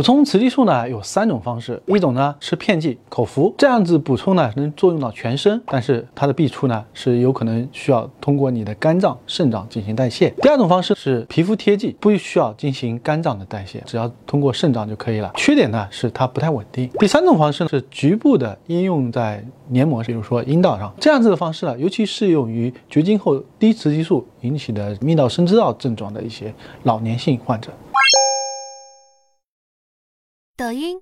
补充雌激素呢有三种方式，一种呢是片剂口服，这样子补充呢能作用到全身，但是它的弊处呢是有可能需要通过你的肝脏、肾脏进行代谢。第二种方式是皮肤贴剂，不需要进行肝脏的代谢，只要通过肾脏就可以了。缺点呢是它不太稳定。第三种方式呢是局部的应用在黏膜，比如说阴道上，这样子的方式呢尤其适用于绝经后低雌激素引起的泌尿生殖道症状的一些老年性患者。抖音。